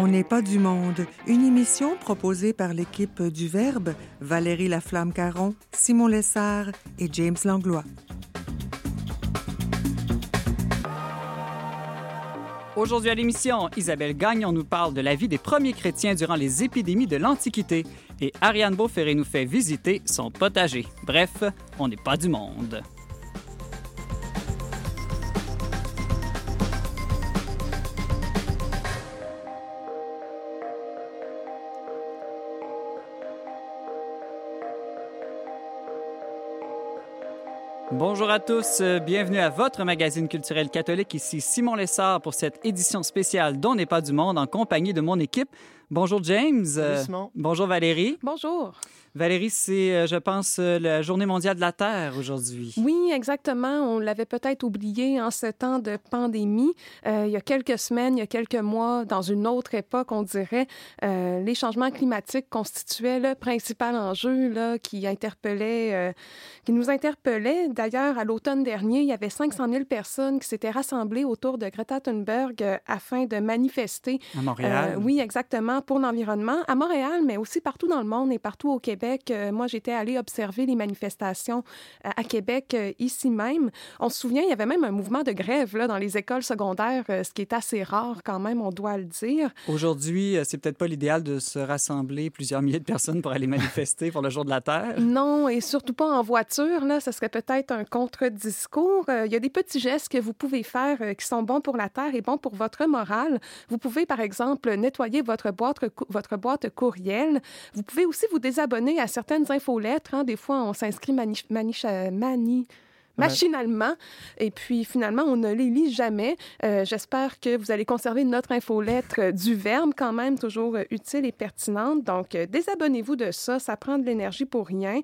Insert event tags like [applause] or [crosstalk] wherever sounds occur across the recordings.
On n'est pas du monde, une émission proposée par l'équipe du Verbe, Valérie Laflamme-Caron, Simon Lessard et James Langlois. Aujourd'hui à l'émission, Isabelle Gagnon nous parle de la vie des premiers chrétiens durant les épidémies de l'Antiquité et Ariane Beauferré nous fait visiter son potager. Bref, on n'est pas du monde. Bonjour à tous, euh, bienvenue à votre magazine culturel catholique. Ici Simon Lessard pour cette édition spéciale dont n'est pas du monde en compagnie de mon équipe. Bonjour James. Simon. bonjour Valérie. Bonjour. Valérie, c'est, euh, je pense, euh, la Journée mondiale de la Terre aujourd'hui. Oui, exactement. On l'avait peut-être oublié en ce temps de pandémie. Euh, il y a quelques semaines, il y a quelques mois, dans une autre époque, on dirait, euh, les changements climatiques constituaient le principal enjeu là, qui interpellait, euh, qui nous interpellait. D'ailleurs, à l'automne dernier, il y avait 500 000 personnes qui s'étaient rassemblées autour de Greta Thunberg afin de manifester. À Montréal. Oui, exactement, pour l'environnement. À Montréal, mais aussi partout dans le monde et partout au Québec. Euh, moi, j'étais allée observer les manifestations euh, à Québec, euh, ici même. On se souvient, il y avait même un mouvement de grève là, dans les écoles secondaires, ce qui est assez rare quand même, on doit le dire. Aujourd'hui, c'est peut-être pas l'idéal de se rassembler plusieurs milliers de personnes pour aller manifester pour le jour de la Terre. Non, et surtout pas en voiture. Là, ce serait peut-être un contre-discours. Il y a des petits gestes que vous pouvez faire qui sont bons pour la terre et bons pour votre morale. Vous pouvez, par exemple, nettoyer votre boîte, votre boîte courriel. Vous pouvez aussi vous désabonner à certaines infolettres. Hein. Des fois, on s'inscrit mani, mani, mani machinalement. Et puis, finalement, on ne les lit jamais. Euh, J'espère que vous allez conserver notre infolettre euh, du Verbe, quand même, toujours euh, utile et pertinente. Donc, désabonnez-vous de ça. Ça prend de l'énergie pour rien.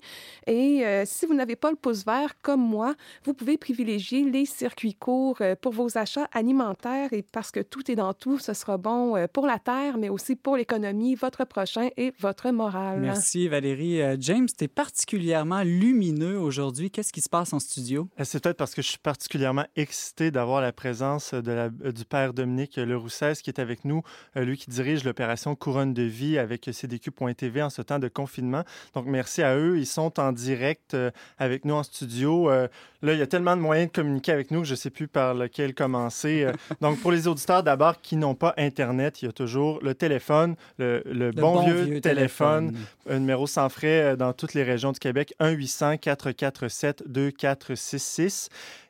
Et euh, si vous n'avez pas le pouce vert, comme moi, vous pouvez privilégier les circuits courts pour vos achats alimentaires. Et parce que tout est dans tout, ce sera bon pour la terre, mais aussi pour l'économie, votre prochain et votre morale. Merci Valérie. James, tu es particulièrement lumineux aujourd'hui. Qu'est-ce qui se passe en studio? Euh, C'est peut-être parce que je suis particulièrement excité d'avoir la présence de la- euh, du père Dominique Leroussès qui est avec nous, euh, lui qui dirige l'opération Couronne de vie avec CDQ.tv en ce temps de confinement. Donc, merci à eux. Ils sont en direct avec nous en studio. Là, il y a tellement de moyens de communiquer avec nous que je ne sais plus par lequel commencer. [laughs] Donc, pour les auditeurs d'abord qui n'ont pas Internet, il y a toujours le téléphone, le, le bon, vieux, téléphone, un numéro sans frais dans toutes les régions du Québec, 1-800-447-2466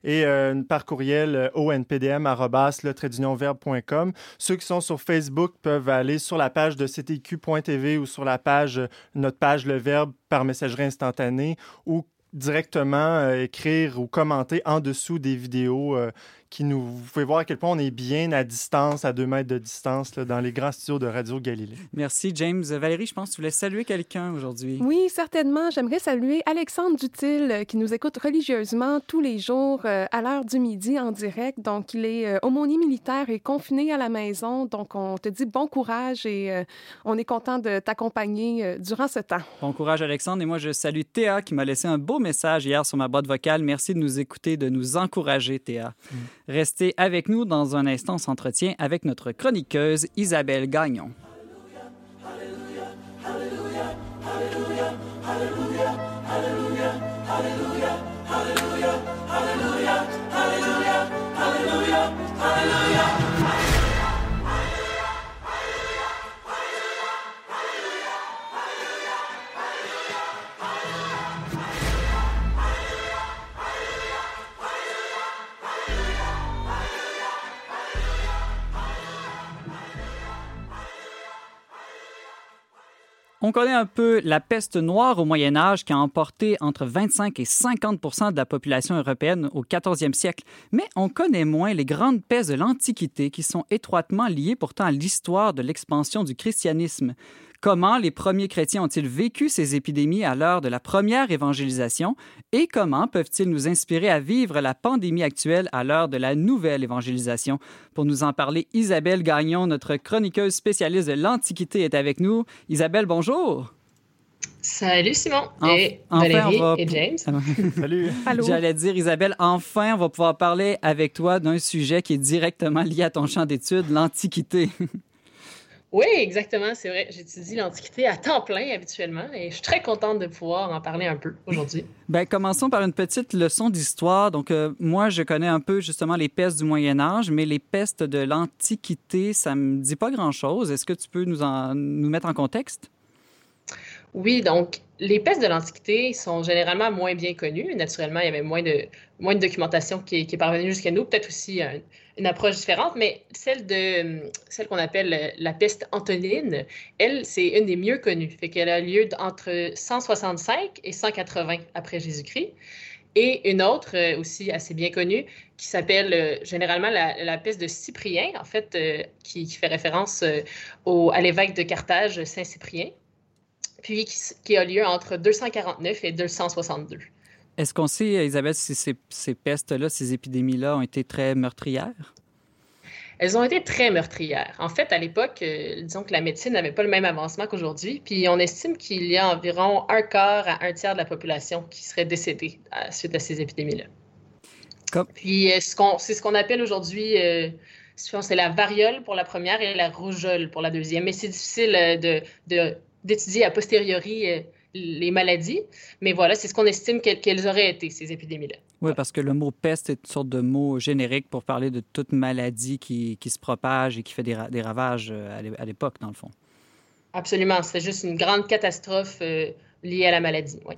et euh, par courriel euh, onpdm verbe.com. Ceux qui sont sur Facebook peuvent aller sur la page de ctq.tv ou sur la page, euh, notre page Le Verbe par messagerie instantanée ou directement euh, écrire ou commenter en dessous des vidéos qui nous... Vous pouvez voir à quel point on est bien à distance, à deux mètres de distance, là, dans les grands studios de Radio Galilée. Merci James. Valérie, je pense que tu voulais saluer quelqu'un aujourd'hui. Oui, certainement. J'aimerais saluer Alexandre Dutil, euh, qui nous écoute religieusement tous les jours euh, à l'heure du midi en direct. Donc, il est euh, aumônier militaire et confiné à la maison. Donc, on te dit bon courage et euh, on est content de t'accompagner euh, durant ce temps. Bon courage, Alexandre. Et moi, je salue Théa qui m'a laissé un beau message hier sur ma boîte vocale. Merci de nous écouter, de nous encourager, Théa. Restez avec nous dans un instant. On s'entretient avec notre chroniqueuse Isabelle Gagnon. On connaît un peu la peste noire au Moyen Âge qui a emporté entre 25 et 50% de la population européenne au 14e siècle, mais on connaît moins les grandes pestes de l'Antiquité qui sont étroitement liées pourtant à l'histoire de l'expansion du christianisme. Comment les premiers chrétiens ont-ils vécu ces épidémies à l'heure de la première évangélisation? Et comment peuvent-ils nous inspirer à vivre la pandémie actuelle à l'heure de la nouvelle évangélisation? Pour nous en parler, Isabelle Gagnon, notre chroniqueuse spécialiste de l'Antiquité, est avec nous. Isabelle, bonjour. Salut Simon et enfin, Valérie on va- et James. [laughs] Salut! Allô? J'allais dire, Isabelle, enfin, on va pouvoir parler avec toi d'un sujet qui est directement lié à ton champ d'études, l'Antiquité. [laughs] Oui, exactement, c'est vrai. J'étudie l'Antiquité à temps plein habituellement et je suis très contente de pouvoir en parler un peu aujourd'hui. [laughs] Ben, commençons par une petite leçon d'histoire. Donc, euh, moi, je connais un peu justement les pestes du Moyen Âge, mais les pestes de l'Antiquité, ça me dit pas grand-chose. Est-ce que tu peux nous, en, nous mettre en contexte? Oui, donc les pestes de l'Antiquité sont généralement moins bien connues. Naturellement, il y avait moins de, moins de documentation qui, est parvenue jusqu'à nous, peut-être aussi une approche différente, mais celle, de, celle qu'on appelle la peste antonine, elle, c'est une des mieux connues. Fait qu'elle a lieu entre 165 et 180 après Jésus-Christ. Et une autre euh, aussi assez bien connue qui s'appelle euh, généralement la, peste de Cyprien, en fait, euh, qui, fait référence au, à l'évêque de Carthage, Saint Cyprien puis qui, a lieu entre 249 et 262. Est-ce qu'on sait, Isabelle, si ces, pestes-là, ces épidémies-là ont été très meurtrières? Elles ont été très meurtrières. En fait, à l'époque, euh, disons que la médecine n'avait pas le même avancement qu'aujourd'hui, puis on estime qu'il y a environ un quart à un tiers de la population qui serait décédée à, suite à ces épidémies-là. Puis euh, c'est ce qu'on appelle aujourd'hui, euh, c'est la variole pour la première et la rougeole pour la deuxième. Mais c'est difficile de, de d'étudier a posteriori les maladies, mais voilà, c'est ce qu'on estime qu'elles auraient été, ces épidémies-là. Oui, parce que le mot peste est une sorte de mot générique pour parler de toute maladie qui, qui se propage et qui fait des, des ravages euh, à l'époque, dans le fond. Absolument, c'est juste une grande catastrophe euh, liée à la maladie, oui.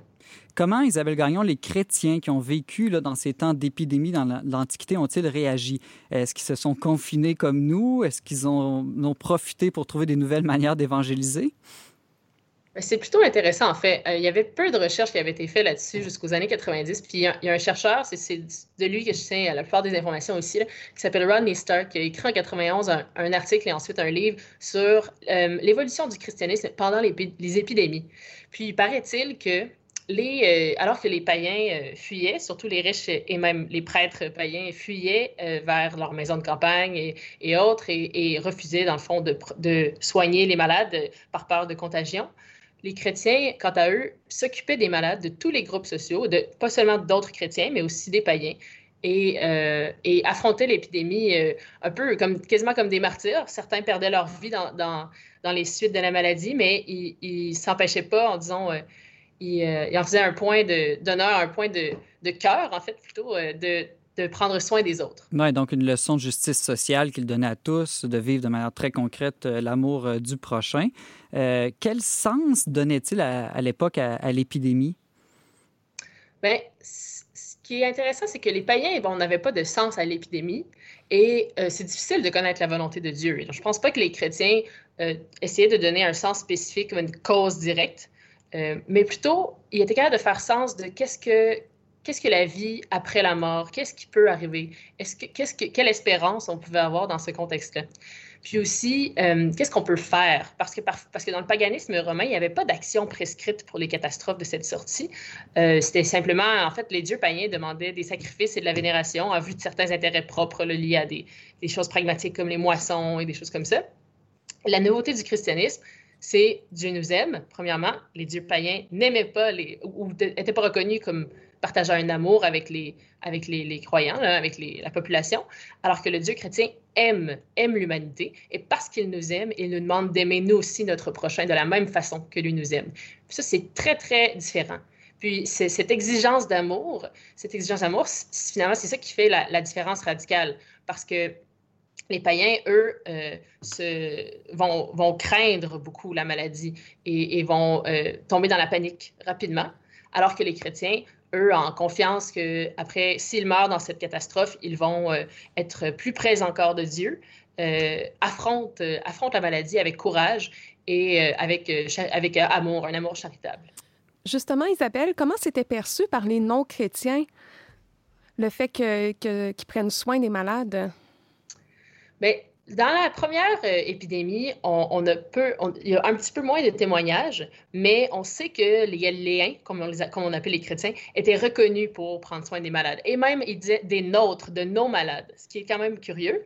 Comment, Isabelle Gagnon, les chrétiens qui ont vécu là, dans ces temps d'épidémie dans l'Antiquité ont-ils réagi? Est-ce qu'ils se sont confinés comme nous? Est-ce qu'ils ont, ont profité pour trouver des nouvelles manières d'évangéliser? Ben, c'est plutôt intéressant, en fait. Euh, il y avait peu de recherches qui avaient été faites là-dessus jusqu'aux années 90. Puis il y, a, un chercheur, c'est de lui que je tiens la plupart des informations aussi, qui s'appelle Rodney Stark, qui a écrit en 91 un, article et ensuite un livre sur euh, l'évolution du christianisme pendant les, épidémies. Puis paraît-il que les, euh, alors que les païens fuyaient, surtout les riches et même les prêtres païens fuyaient vers leurs maisons de campagne et, autres et, refusaient, dans le fond, de, de, soigner les malades par peur de contagion les chrétiens, quant à eux, s'occupaient des malades de tous les groupes sociaux, de, pas seulement d'autres chrétiens, mais aussi des païens, et, euh, affrontaient l'épidémie euh, un peu comme, quasiment comme des martyrs. Certains perdaient leur vie dans les suites de la maladie, mais ils ne s'empêchaient pas en disant, euh, ils, en faisaient un point d'honneur, un point de, de cœur, en fait, plutôt, de, de prendre soin des autres. Oui, donc une leçon de justice sociale qu'il donnait à tous, de vivre de manière très concrète euh, l'amour euh, du prochain. Euh, quel sens donnait-il à, l'époque à, l'épidémie? Bien, ce qui est intéressant, c'est que les païens, bon, n'avaient pas de sens à l'épidémie et c'est difficile de connaître la volonté de Dieu. je ne pense pas que les chrétiens essayaient de donner un sens spécifique ou une cause directe, mais plutôt, ils étaient capables de faire sens de qu'est-ce que qu'est-ce que la vie après la mort? Qu'est-ce qui peut arriver? Quelle espérance on pouvait avoir dans ce contexte-là? Puis aussi, euh, qu'est-ce qu'on peut faire? Parce que, dans le paganisme romain, il n'y avait pas d'action prescrite pour les catastrophes de cette sortie. Euh, c'était simplement, en fait, les dieux païens demandaient des sacrifices et de la vénération en vue de certains intérêts propres liés à des, des, choses pragmatiques comme les moissons et des choses comme ça. La nouveauté du christianisme, c'est Dieu nous aime, premièrement. Les dieux païens n'aimaient pas les, ou n'étaient pas reconnus comme partageant un amour avec les, avec les, croyants, avec la population, alors que le Dieu chrétien aime, aime l'humanité, et parce qu'il nous aime, il nous demande d'aimer nous aussi notre prochain de la même façon que lui nous aime. ça, c'est très, très différent. Puis cette exigence d'amour, cette exigence d'amour, finalement, c'est ça qui fait la, différence radicale, parce que les païens, eux, euh, se, vont, vont, craindre beaucoup la maladie et, vont euh, tomber dans la panique rapidement, alors que les chrétiens eux, en confiance que après, s'ils meurent dans cette catastrophe, ils vont euh, être plus près encore de Dieu, euh, affrontent, euh, la maladie avec courage et avec, avec amour, un amour charitable. Justement, Isabelle, comment c'était perçu par les non-chrétiens le fait qu'ils que, prennent soin des malades? Bien, dans la première euh, épidémie, il y a un petit peu moins de témoignages, mais on sait que les Galiléens, comme on, appelle les chrétiens, étaient reconnus pour prendre soin des malades. Et même, ils disaient des nôtres, de nos malades, ce qui est quand même curieux.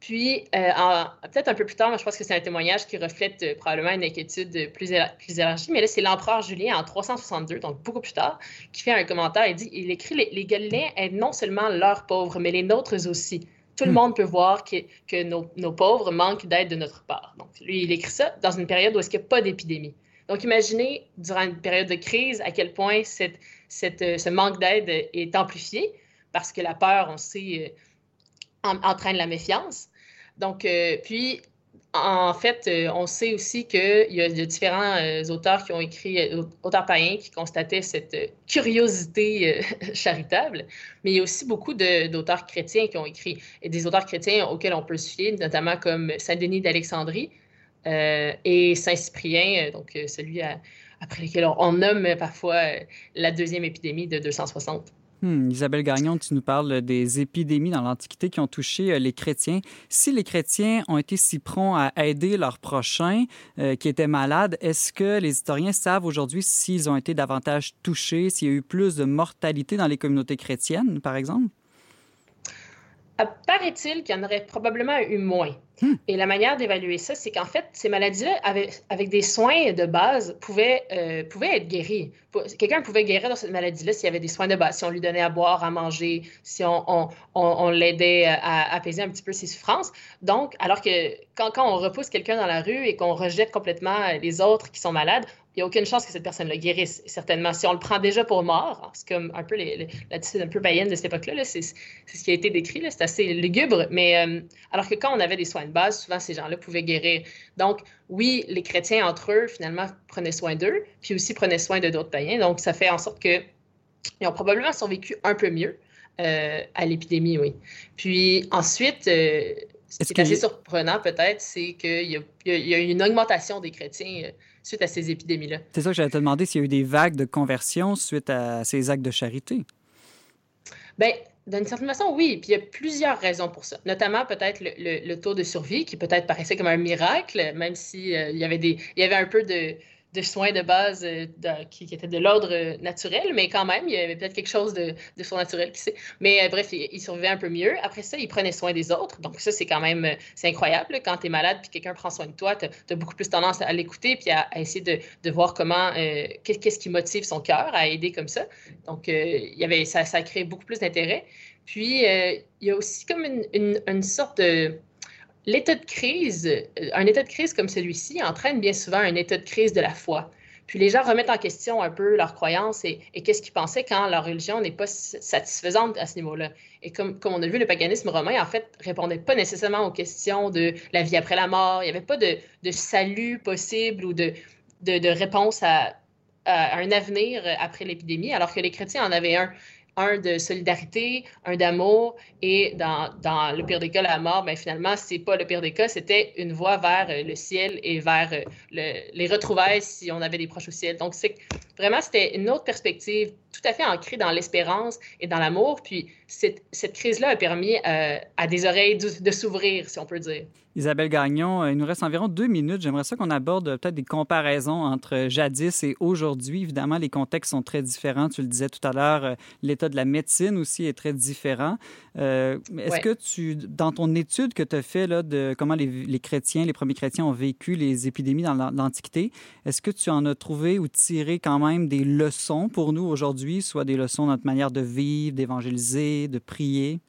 Puis, euh, peut-être un peu plus tard, je pense que c'est un témoignage qui reflète euh, probablement une inquiétude plus, élargie, mais là, c'est l'empereur Julien en 362, donc beaucoup plus tard, qui fait un commentaire. Il dit, il écrit, les, les Galiléens aident non seulement leurs pauvres, mais les nôtres aussi Tout le hmm. monde peut voir que, que nos, nos, pauvres manquent d'aide de notre part. Donc, lui, il écrit ça dans une période où il n'y a pas d'épidémie. Donc, imaginez, durant une période de crise, à quel point cette, cette, euh, ce manque d'aide est amplifié parce que la peur, on sait, euh, entraîne la méfiance. Donc, euh, puis, en fait, on sait aussi qu'il y a différents auteurs qui ont écrit, auteurs païens, qui constataient cette curiosité [laughs] charitable, mais il y a aussi beaucoup d'auteurs chrétiens qui ont écrit, et des auteurs chrétiens auxquels on peut se fier, notamment comme Saint-Denis d'Alexandrie, euh, et Saint-Cyprien, euh, donc euh, celui après lequel on, nomme parfois la deuxième épidémie de 260. Hmm, Isabelle Gagnon, tu nous parles des épidémies dans l'Antiquité qui ont touché les chrétiens. Si les chrétiens ont été si prompts à aider leurs prochains qui étaient malades, est-ce que les historiens savent aujourd'hui s'ils ont été davantage touchés, s'il y a eu plus de mortalité dans les communautés chrétiennes, par exemple? Paraît-il qu'il y en aurait probablement eu moins. Hmm. Et la manière d'évaluer ça, c'est qu'en fait, ces maladies-là, avec, des soins de base, pouvaient, euh, pouvaient être guéries. Quelqu'un pouvait guérir dans cette maladie-là s'il y avait des soins de base, si on lui donnait à boire, à manger, si on, on, on, l'aidait à apaiser un petit peu ses souffrances. Donc, alors que quand, quand on repousse quelqu'un dans la rue et qu'on rejette complètement les autres qui sont malades, il n'y a aucune chance que cette personne le guérisse, certainement. Si on le prend déjà pour mort, c'est comme un peu l'attitude un peu païenne de cette époque-là, c'est, ce qui a été décrit, c'est assez lugubre, mais euh, alors que quand on avait des soins base, souvent ces gens-là pouvaient guérir. Donc, oui, les chrétiens entre eux, finalement, prenaient soin d'eux, puis aussi prenaient soin de d'autres païens. Donc, ça fait en sorte qu'ils ont probablement survécu un peu mieux euh, à l'épidémie, oui. Puis ensuite, euh, ce qui est assez surprenant peut-être, c'est qu'il y, y, a eu une augmentation des chrétiens suite à ces épidémies-là. C'est ça que j'allais te demander s'il y a eu des vagues de conversion suite à ces actes de charité? Bien, d'une certaine façon, oui. Puis il y a plusieurs raisons pour ça. Notamment peut-être le, taux de survie qui peut-être paraissait comme un miracle, même s'il euh, y il y avait un peu de, de soins de base euh, qui, qui, étaient de l'ordre euh, naturel, mais quand même, il y avait peut-être quelque chose de, de surnaturel qui sait. Mais euh, bref, il, il, survivait un peu mieux. Après ça, il prenait soin des autres. Donc ça, c'est quand même, c'est incroyable. Quand tu es malade puis quelqu'un prend soin de toi, tu as, beaucoup plus tendance à l'écouter puis à, essayer de, de, voir comment, qu'est-ce qui motive son cœur à aider comme ça. Donc, il y avait, ça, ça a créé beaucoup plus d'intérêt. Puis, il y a aussi comme une, une, une sorte de l'état de crise, euh, un état de crise comme celui-ci entraîne bien souvent un état de crise de la foi. Puis les gens remettent en question un peu leurs croyances et, qu'est-ce qu'ils pensaient quand leur religion n'est pas satisfaisante à ce niveau-là. Et comme, comme on a vu, le paganisme romain, en fait, répondait pas nécessairement aux questions de la vie après la mort. Il n'y avait pas de, de, salut possible ou de, de, réponse à, un avenir après l'épidémie, alors que les chrétiens en avaient un un de solidarité, un d'amour, et dans, dans, le pire des cas, la mort, ben finalement, c'est pas le pire des cas, c'était une voie vers euh, le ciel et vers euh, les retrouvailles si on avait des proches au ciel. Donc, c'est vraiment, c'était une autre perspective tout à fait ancrée dans l'espérance et dans l'amour. Puis, cette, cette crise-là a permis euh, à des oreilles de s'ouvrir, si on peut dire. Isabelle Gagnon, euh, il nous reste environ deux minutes. J'aimerais ça qu'on aborde euh, peut-être des comparaisons entre jadis et aujourd'hui. Évidemment, les contextes sont très différents. Tu le disais tout à l'heure, l'état de la médecine aussi est très différent. Est-ce que tu, dans ton étude que tu as fait là, de comment les, les, chrétiens, les premiers chrétiens ont vécu les épidémies dans l'Antiquité, est-ce que tu en as trouvé ou tiré quand des leçons pour nous aujourd'hui, soit des leçons de notre manière de vivre, d'évangéliser, de prier?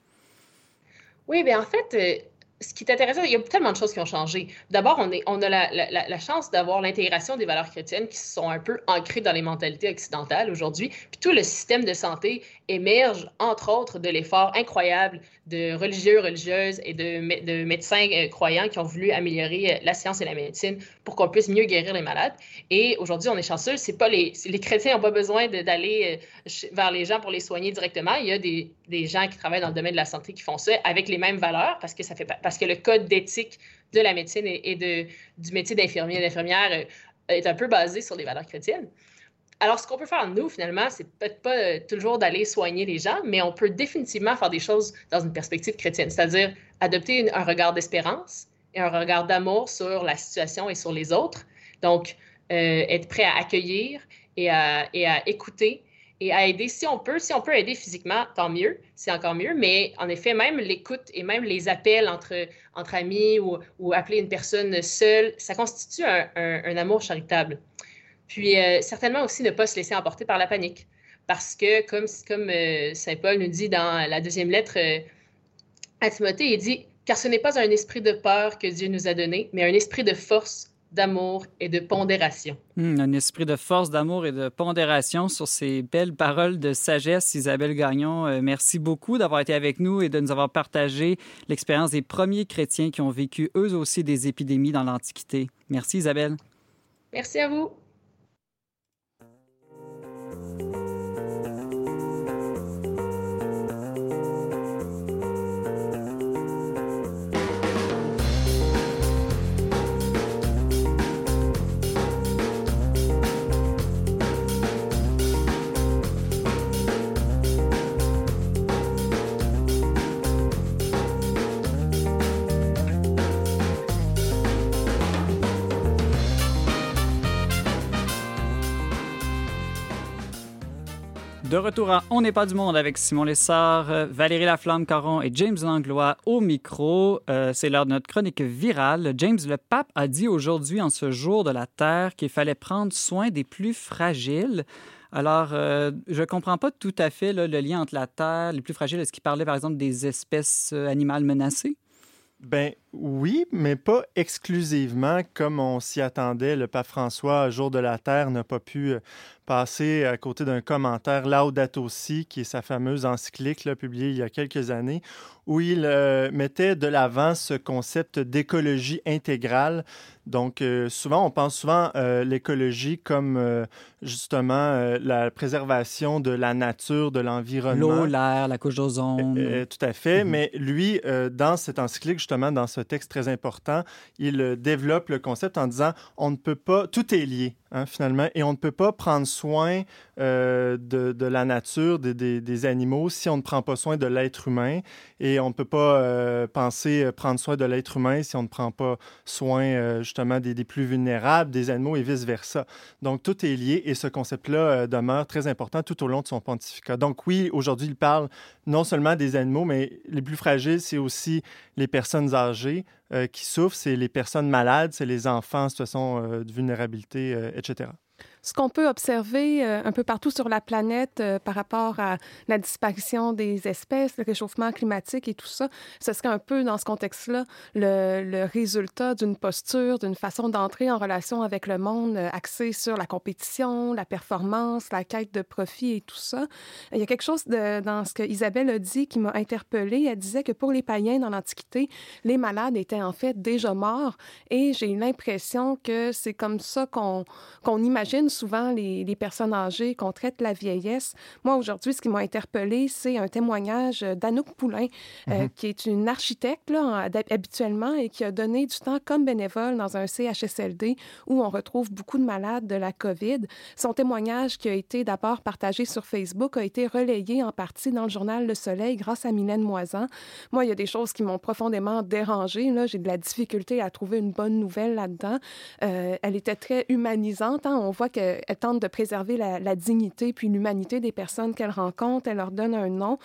Oui, bien en fait, ce qui est intéressant, il y a tellement de choses qui ont changé. D'abord, on, on a la, la, chance d'avoir l'intégration des valeurs chrétiennes qui sont un peu ancrées dans les mentalités occidentales aujourd'hui. Puis tout le système de santé émerge, entre autres, de l'effort incroyable de religieux, religieuses et de, de médecins euh, croyants qui ont voulu améliorer euh, la science et la médecine pour qu'on puisse mieux guérir les malades. Et aujourd'hui, on est chanceux. C'est pas les, les chrétiens n'ont pas besoin d'aller euh, vers les gens pour les soigner directement. Il y a des, des, gens qui travaillent dans le domaine de la santé qui font ça avec les mêmes valeurs parce que ça fait parce que le code d'éthique de la médecine et, de, du métier d'infirmier et d'infirmière est un peu basé sur les valeurs chrétiennes. Alors, ce qu'on peut faire, nous, finalement, c'est peut-être pas euh, toujours d'aller soigner les gens, mais on peut définitivement faire des choses dans une perspective chrétienne, c'est-à-dire adopter un regard d'espérance et un regard d'amour sur la situation et sur les autres. Donc, euh, être prêt à accueillir et à, écouter et à aider si on peut. Si on peut aider physiquement, tant mieux, c'est encore mieux. Mais en effet, même l'écoute et même les appels entre, amis ou, appeler une personne seule, ça constitue un amour charitable. Puis euh, certainement aussi ne pas se laisser emporter par la panique. Parce que, comme, comme euh, Saint Paul nous dit dans la deuxième lettre à Timothée, il dit Car ce n'est pas un esprit de peur que Dieu nous a donné, mais un esprit de force, d'amour et de pondération. Hmm, un esprit de force, d'amour et de pondération sur ces belles paroles de sagesse. Isabelle Gagnon, euh, merci beaucoup d'avoir été avec nous et de nous avoir partagé l'expérience des premiers chrétiens qui ont vécu eux aussi des épidémies dans l'Antiquité. Merci Isabelle. Merci à vous. De retour à On n'est pas du monde avec Simon Lessard, euh, Valérie Laflamme-Caron et James Langlois au micro. Euh, c'est l'heure de notre chronique virale. James, le pape a dit aujourd'hui, en ce jour de la Terre, qu'il fallait prendre soin des plus fragiles. Alors, euh, je ne comprends pas tout à fait le lien entre la Terre, les plus fragiles. Est-ce qu'il parlait, par exemple, des espèces animales menacées? Ben oui, mais pas exclusivement comme on s'y attendait. Le pape François, jour de la Terre, n'a pas pu passer à côté d'un commentaire Laudato Si, qui est sa fameuse encyclique là, publiée il y a quelques années, où il euh, mettait de l'avant ce concept d'écologie intégrale. Donc, euh, souvent, on pense souvent euh, l'écologie comme justement la préservation de la nature, de l'environnement. L'eau, l'air, la couche d'ozone. tout à fait. Mhm. Mais lui, dans cette encyclique, justement, dans ce texte très important, il développe le concept en disant on ne peut pas, tout est lié. Hein, finalement, et on ne peut pas prendre soin euh, de, la nature, des, animaux, si on ne prend pas soin de l'être humain. Et on ne peut pas euh, penser prendre soin de l'être humain si on ne prend pas soin euh, justement des, plus vulnérables, des animaux et vice-versa. Donc tout est lié et ce concept-là demeure très important tout au long de son pontificat. Donc oui, aujourd'hui, il parle non seulement des animaux, mais les plus fragiles, c'est aussi les personnes âgées qui souffrent, c'est les personnes malades, c'est les enfants en situation de vulnérabilité, etc ce qu'on peut observer euh, un peu partout sur la planète euh, par rapport à la disparition des espèces, le réchauffement climatique et tout ça, ce serait un peu dans ce contexte-là le, résultat d'une posture, d'une façon d'entrer en relation avec le monde euh, axée sur la compétition, la performance, la quête de profit et tout ça. Il y a quelque chose dans ce que Isabelle a dit qui m'a interpellée. Elle disait que pour les païens dans l'Antiquité, les malades étaient en fait déjà morts et j'ai l'impression que c'est comme ça qu'on qu'on imagine souvent les, personnes âgées, qu'on traite la vieillesse. Moi, aujourd'hui, ce qui m'a interpellée, c'est un témoignage d'Anouk Poulain, euh, mhm. qui est une architecte là, habituellement et qui a donné du temps comme bénévole dans un CHSLD où on retrouve beaucoup de malades de la COVID. Son témoignage, qui a été d'abord partagé sur Facebook, a été relayé en partie dans le journal Le Soleil grâce à Mylène Moisan. Moi, il y a des choses qui m'ont profondément dérangée. J'ai de la difficulté à trouver une bonne nouvelle là-dedans. Euh, elle était très humanisante. Hein. On voit que elle tente de préserver la, dignité puis l'humanité des personnes qu'elle rencontre. Elle leur donne un nom.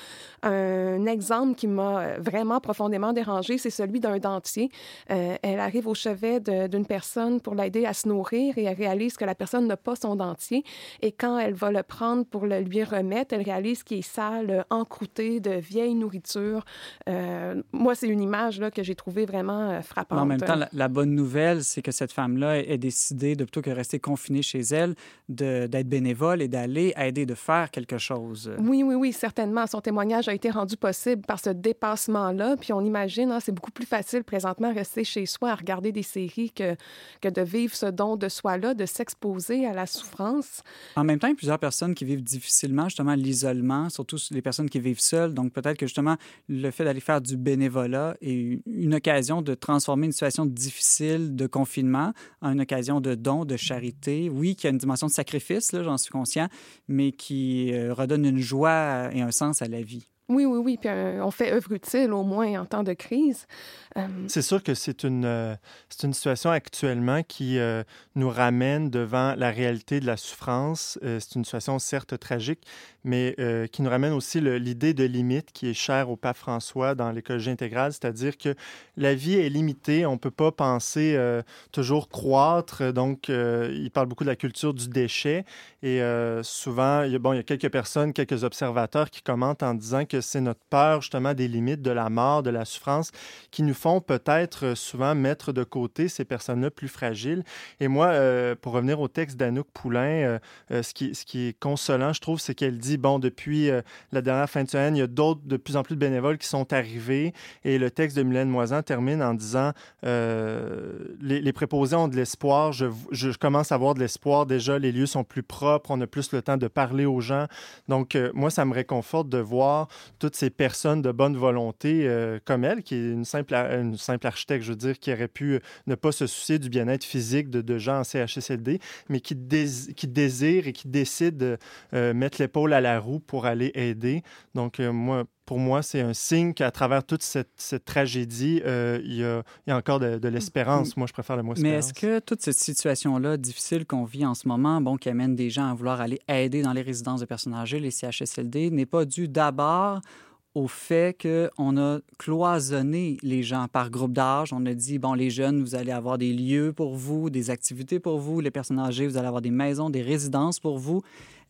Un exemple qui m'a vraiment profondément dérangée, c'est celui d'un dentier. Euh, elle arrive au chevet d'une personne pour l'aider à se nourrir et elle réalise que la personne n'a pas son dentier. Et quand elle va le prendre pour le lui remettre, elle réalise qu'il est sale, encrouté de vieille nourriture. Euh, moi, c'est une image là, que j'ai trouvée vraiment frappante. en même temps, la, la bonne nouvelle, c'est que cette femme-là ait décidé de plutôt que rester confinée chez elle, d'être bénévole et d'aller aider, de faire quelque chose. Oui, oui, oui, certainement. Son témoignage a été rendu possible par ce dépassement-là. Puis on imagine, hein, c'est beaucoup plus facile présentement rester chez soi à regarder des séries que, que de vivre ce don de soi-là, de s'exposer à la souffrance. En même temps, il y a plusieurs personnes qui vivent difficilement justement l'isolement, surtout les personnes qui vivent seules. Donc peut-être que justement le fait d'aller faire du bénévolat est une occasion de transformer une situation difficile de confinement en une occasion de don, de charité. Oui, qu'il y a une dimension de sacrifice, j'en suis conscient, mais qui euh, redonne une joie et un sens à la vie. Oui, oui, oui. Puis euh, on fait œuvre utile au moins en temps de crise. Euh, c'est sûr que c'est une, euh, une situation actuellement qui nous ramène devant la réalité de la souffrance. c'est une situation certes tragique, mais qui nous ramène aussi l'idée de limite qui est chère au pape François dans l'écologie intégrale, c'est-à-dire que la vie est limitée. On ne peut pas penser toujours croître. Donc, il parle beaucoup de la culture du déchet. Et souvent, bon, il y a quelques personnes, quelques observateurs qui commentent en disant que c'est notre peur justement des limites, de la mort, de la souffrance, qui nous font peut-être souvent mettre de côté ces personnes-là plus fragiles. Et moi, pour revenir au texte d'Anouk Poulain, ce, qui, ce qui est consolant, je trouve, c'est qu'elle dit, bon, depuis la dernière fin de semaine, il y a d'autres, de plus en plus de bénévoles qui sont arrivés. Et le texte de Mylène Moisan termine en disant, les, les, préposés ont de l'espoir, je, je, commence à avoir de l'espoir déjà, les lieux sont plus propres, on a plus le temps de parler aux gens. Donc, euh, moi, ça me réconforte de voir toutes ces personnes de bonne volonté euh, comme elle, qui est une simple, une simple architecte, je veux dire, qui aurait pu ne pas se soucier du bien-être physique de, gens en CHSLD, mais qui, qui désire et qui décide de euh, mettre l'épaule à la roue pour aller aider. Donc, moi, pour moi, c'est un signe qu'à travers toute cette, tragédie, euh, il, y a, encore de, l'espérance. Moi, je préfère le mot espérance. Mais est-ce que toute cette situation-là difficile qu'on vit en ce moment, bon, qui amène des gens à vouloir aller aider dans les résidences de personnes âgées, les CHSLD, n'est pas dû d'abord au fait qu'on a cloisonné les gens par groupe d'âge? On a dit, bon, les jeunes, vous allez avoir des lieux pour vous, des activités pour vous. Les personnes âgées, vous allez avoir des maisons, des résidences pour vous.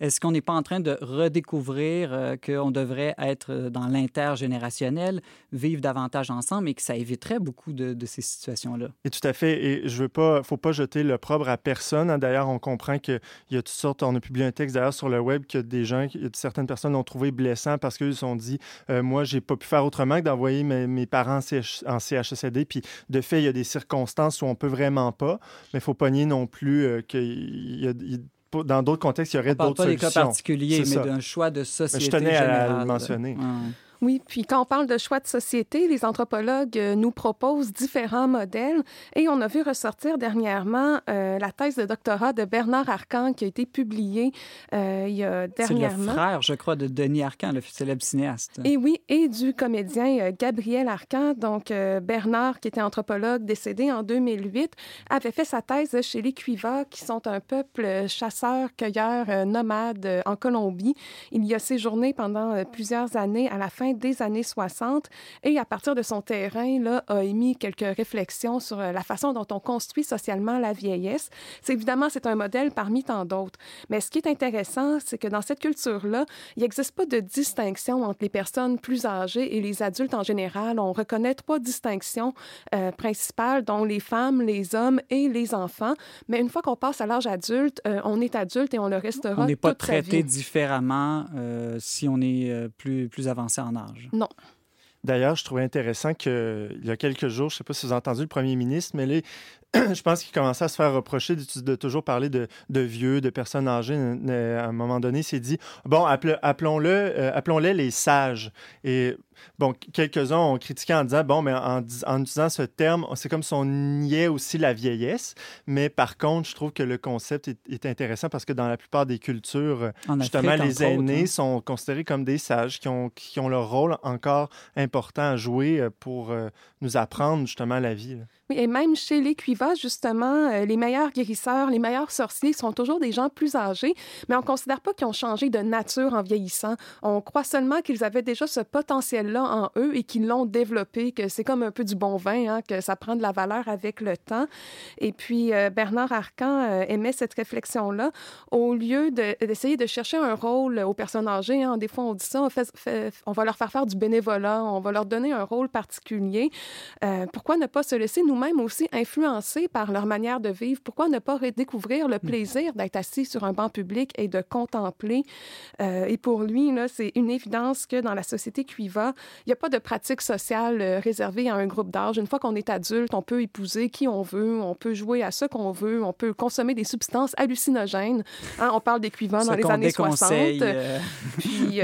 Est-ce qu'on n'est pas en train de redécouvrir euh, qu'on devrait être euh, dans l'intergénérationnel, vivre davantage ensemble et que ça éviterait beaucoup de, ces situations-là? Et tout à fait. Et je veux pas, faut pas jeter l'opprobre à personne. Hein. D'ailleurs, on comprend qu'il y a toutes sortes. On a publié un texte d'ailleurs sur le web que des gens, certaines personnes ont trouvé blessant parce qu'ils se sont dit, euh, moi, j'ai pas pu faire autrement que d'envoyer mes, parents en, CHSLD. Puis de fait, il y a des circonstances où on peut vraiment pas, mais il faut pas nier non plus qu'il y a dans d'autres contextes, il y aurait d'autres solutions. pas des cas particuliers, mais d'un choix de société mais je tenais à le mentionner. Oui, puis quand on parle de choix de société, les anthropologues euh, nous proposent différents modèles et on a vu ressortir dernièrement euh, la thèse de doctorat de Bernard Arcan qui a été publiée euh, il y a dernièrement. C'est le frère, je crois, de Denis Arcan, le célèbre cinéaste. Et oui, et du comédien Gabriel Arcan. Donc Bernard, qui était anthropologue décédé en 2008, avait fait sa thèse chez les Cuivas, qui sont un peuple chasseur, cueilleur, nomade en Colombie. Il y a séjourné pendant plusieurs années à la fin des années 60 et à partir de son terrain, là, a émis quelques réflexions sur euh, la façon dont on construit socialement la vieillesse. C'est évidemment, c'est un modèle parmi tant d'autres. Mais ce qui est intéressant, c'est que dans cette culture-là, il n'existe pas de distinction entre les personnes plus âgées et les adultes en général. On reconnaît trois distinctions euh, principales, dont les femmes, les hommes et les enfants. Mais une fois qu'on passe à l'âge adulte, euh, on est adulte et on le restera. On n'est pas traité différemment si on est plus, plus avancé en non. D'ailleurs, je trouvais intéressant qu'il y a quelques jours, je ne sais pas si vous avez entendu le premier ministre, mais les, [clears throat] je pense qu'il commençait à se faire reprocher de, toujours parler de, vieux, de personnes âgées. À un moment donné, il s'est dit bon, appelons-le, euh, appelons-les les sages. Et bon, quelques-uns ont critiqué en disant bon, mais en, en utilisant ce terme, c'est comme si on niait aussi la vieillesse. Mais par contre, je trouve que le concept est, intéressant parce que dans la plupart des cultures, justement, les aînés hein. sont considérés comme des sages qui ont, qui ont leur rôle encore important à jouer euh, pour euh, nous apprendre justement la vie. Oui, et même chez les Cuivas, justement, euh, les meilleurs guérisseurs, les meilleurs sorciers sont toujours des gens plus âgés, mais on ne considère pas qu'ils ont changé de nature en vieillissant. On croit seulement qu'ils avaient déjà ce potentiel-là en eux et qu'ils l'ont développé, que c'est comme un peu du bon vin, hein, que ça prend de la valeur avec le temps. Et puis, euh, Bernard Arcan euh, aimait cette réflexion-là. Au lieu d'essayer de, chercher un rôle aux personnes âgées, hein, des fois on dit ça, on, va leur faire faire du bénévolat, on va leur donner un rôle particulier. pourquoi ne pas se laisser nous même aussi influencés par leur manière de vivre? Pourquoi ne pas redécouvrir le hmm. plaisir d'être assis sur un banc public et de contempler? Euh, et pour lui, c'est une évidence que dans la société Cuiva, il n'y a pas de pratique sociale euh, réservée à un groupe d'âge. Une fois qu'on est adulte, on peut épouser qui on veut, on peut jouer à ce qu'on veut, on peut consommer des substances hallucinogènes. Hein, on parle des Cuivas dans les années 60. Euh. Puis,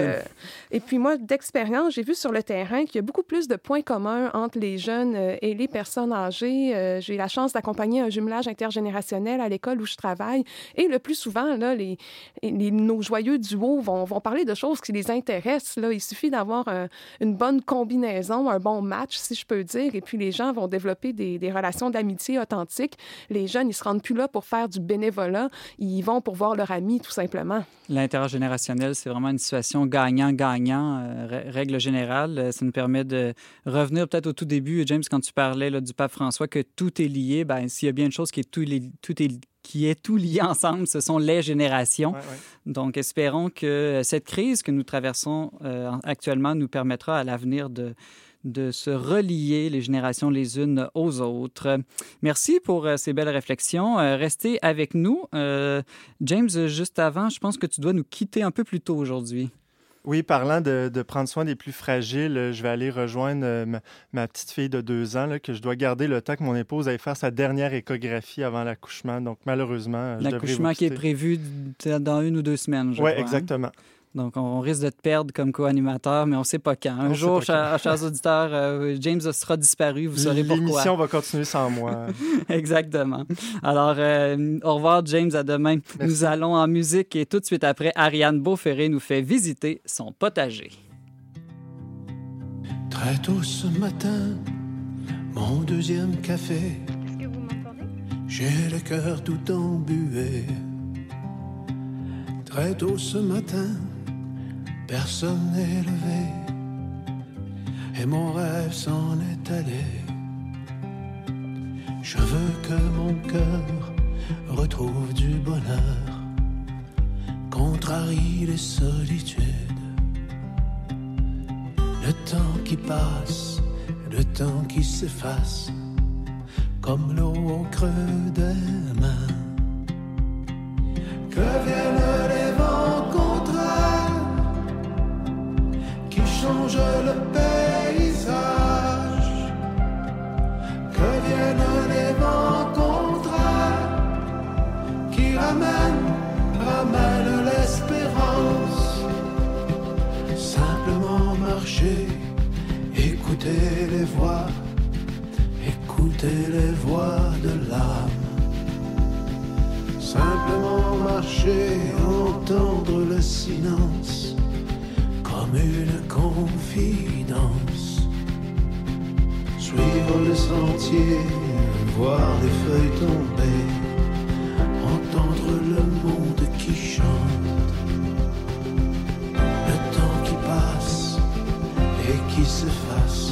et puis moi, d'expérience, j'ai vu sur le terrain qu'il y a beaucoup plus de points communs entre les jeunes et les personnes âgées euh, j'ai la chance d'accompagner un jumelage intergénérationnel à l'école où je travaille. Et le plus souvent, les, nos joyeux duos vont, parler de choses qui les intéressent. Il suffit d'avoir une bonne combinaison, un bon match, si je peux dire. Et puis, les gens vont développer des, relations d'amitié authentiques. Les jeunes, ils se rendent plus là pour faire du bénévolat. Ils vont pour voir leur ami, tout simplement. L'intergénérationnel, c'est vraiment une situation gagnant-gagnant. Euh, règle générale, ça nous permet de revenir peut-être au tout début, James, quand tu parlais du pape François, que tout est lié. Ben, s'il y a bien une chose qui est tout, tout est qui est tout lié [laughs] ensemble, ce sont les générations. Donc, espérons que cette crise que nous traversons euh, actuellement nous permettra à l'avenir de, de se relier les générations les unes aux autres. Merci pour euh, ces belles réflexions. Euh, restez avec nous. James, juste avant, je pense que tu dois nous quitter un peu plus tôt aujourd'hui. Oui, parlant de, prendre soin des plus fragiles, je vais aller rejoindre euh, ma, petite fille de deux ans que je dois garder le temps que mon épouse aille faire sa dernière échographie avant l'accouchement. Donc, malheureusement, L'accouchement qui est prévu dans une ou deux semaines, je Oui, hein. Donc, on risque de te perdre comme co-animateur, mais on ne sait pas quand. Un jour, [laughs] chers, auditeurs, euh, James sera disparu. Vous saurez pourquoi. L'émission va continuer sans moi. [laughs] Exactement. Alors, euh, au revoir, James. À demain. Nous allons en musique et tout de suite après, Ariane Beauferré nous fait visiter son potager. Très tôt ce matin, mon deuxième café. Est-ce que vous m'entendez? J'ai le cœur tout embué. Très tôt ce matin, personne n'est levé et mon rêve s'en est allé. Je veux que mon cœur retrouve du bonheur, contrarie les solitudes. Le temps qui passe, le temps qui s'efface, comme l'eau au creux des mains. Que viennent change le paysage. Que viennent les vents contraires qui ramènent, ramènent l'espérance. Simplement marcher, écouter les voix, écouter les voix de l'âme. Simplement marcher, entendre le silence une confidence. Suivre le sentier, voir les feuilles tomber, entendre le monde qui chante. Le temps qui passe et qui s'efface,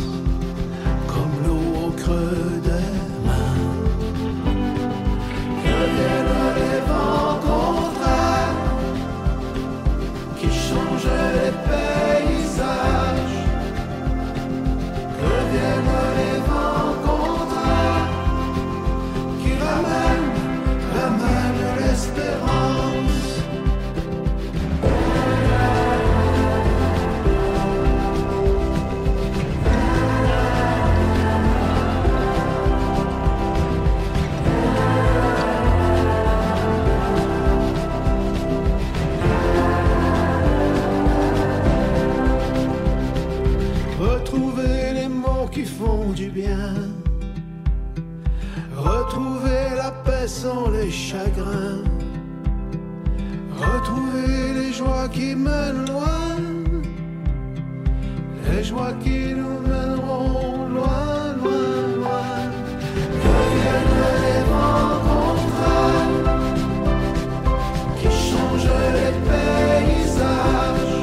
du bien. Retrouver la paix sans les chagrins. Retrouver les joies qui mènent loin. Les joies qui nous mèneront loin, loin, loin. Reviennent les vents contraires qui changent les paysages.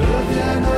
Reviennent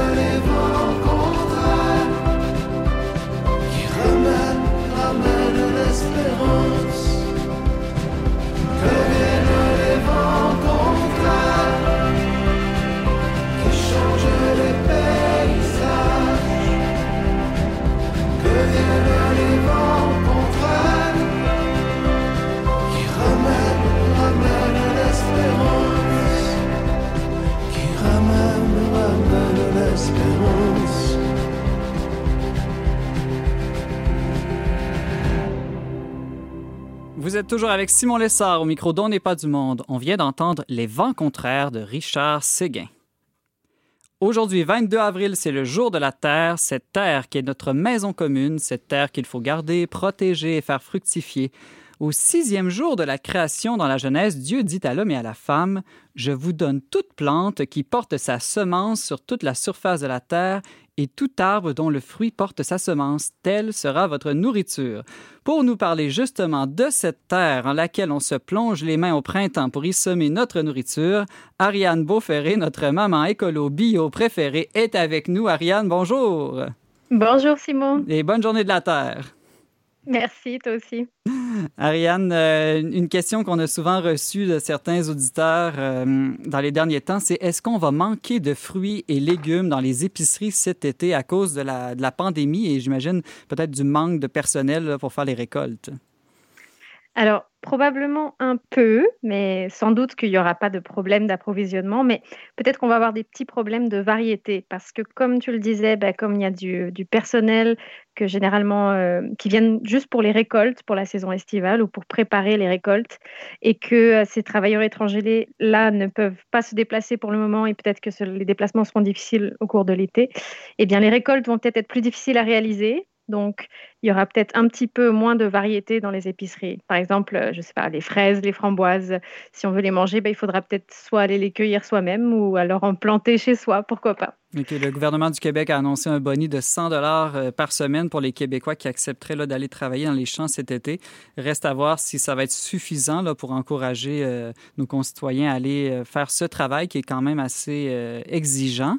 Vous êtes toujours avec Simon Lessard au micro d'On n'est pas du monde. On vient d'entendre Les vents contraires de Richard Séguin. Aujourd'hui, 22 avril, c'est le jour de la Terre, cette terre qui est notre maison commune, cette terre qu'il faut garder, protéger et faire fructifier. Au sixième jour de la création dans la Genèse, Dieu dit à l'homme et à la femme, Je vous donne toute plante qui porte sa semence sur toute la surface de la terre et tout arbre dont le fruit porte sa semence, telle sera votre nourriture. Pour nous parler justement de cette terre en laquelle on se plonge les mains au printemps pour y semer notre nourriture, Ariane Beauferré, notre maman écolo bio préférée, est avec nous. Ariane, bonjour. Bonjour Simon. Et bonne journée de la Terre. Merci, toi aussi. Ariane, euh, une question qu'on a souvent reçue de certains auditeurs euh, dans les derniers temps, c'est est-ce qu'on va manquer de fruits et légumes dans les épiceries cet été à cause de la, de la pandémie et j'imagine peut-être du manque de personnel pour faire les récoltes? Alors, probablement un peu, mais sans doute qu'il n'y aura pas de problème d'approvisionnement, mais peut-être qu'on va avoir des petits problèmes de variété, parce que comme tu le disais, bah, comme il y a du, personnel que généralement euh, qui viennent juste pour les récoltes, pour la saison estivale ou pour préparer les récoltes, et que euh, ces travailleurs étrangers là ne peuvent pas se déplacer pour le moment, et peut-être que les déplacements seront difficiles au cours de l'été, eh bien les récoltes vont peut-être être plus difficiles à réaliser, donc, il y aura peut-être un petit peu moins de variété dans les épiceries. Par exemple, euh, je ne sais pas, les fraises, les framboises, si on veut les manger, ben, il faudra peut-être soit aller les cueillir soi-même ou alors en planter chez soi, pourquoi pas. le gouvernement du Québec a annoncé un boni de 100 dollars euh, par semaine pour les Québécois qui accepteraient d'aller travailler dans les champs cet été. Reste à voir si ça va être suffisant pour encourager euh, nos concitoyens à aller faire ce travail qui est quand même assez exigeant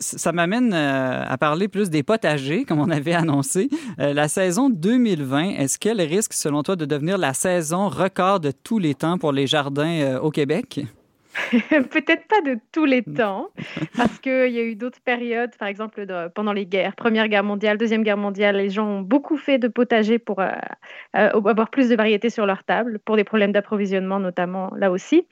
ça m'amène euh, à parler plus des potagers, comme on avait annoncé. Euh, la saison 2020, est-ce qu'elle risque, selon toi, de devenir la saison record de tous les temps pour les jardins euh, au Québec? [laughs] Peut-être pas de tous les mm. temps, parce qu'il y a eu d'autres périodes, par exemple pendant les guerres, Première Guerre mondiale, Deuxième Guerre mondiale, les gens ont beaucoup fait de potager pour euh, euh, avoir plus de variétés sur leur table, pour des problèmes d'approvisionnement notamment là aussi.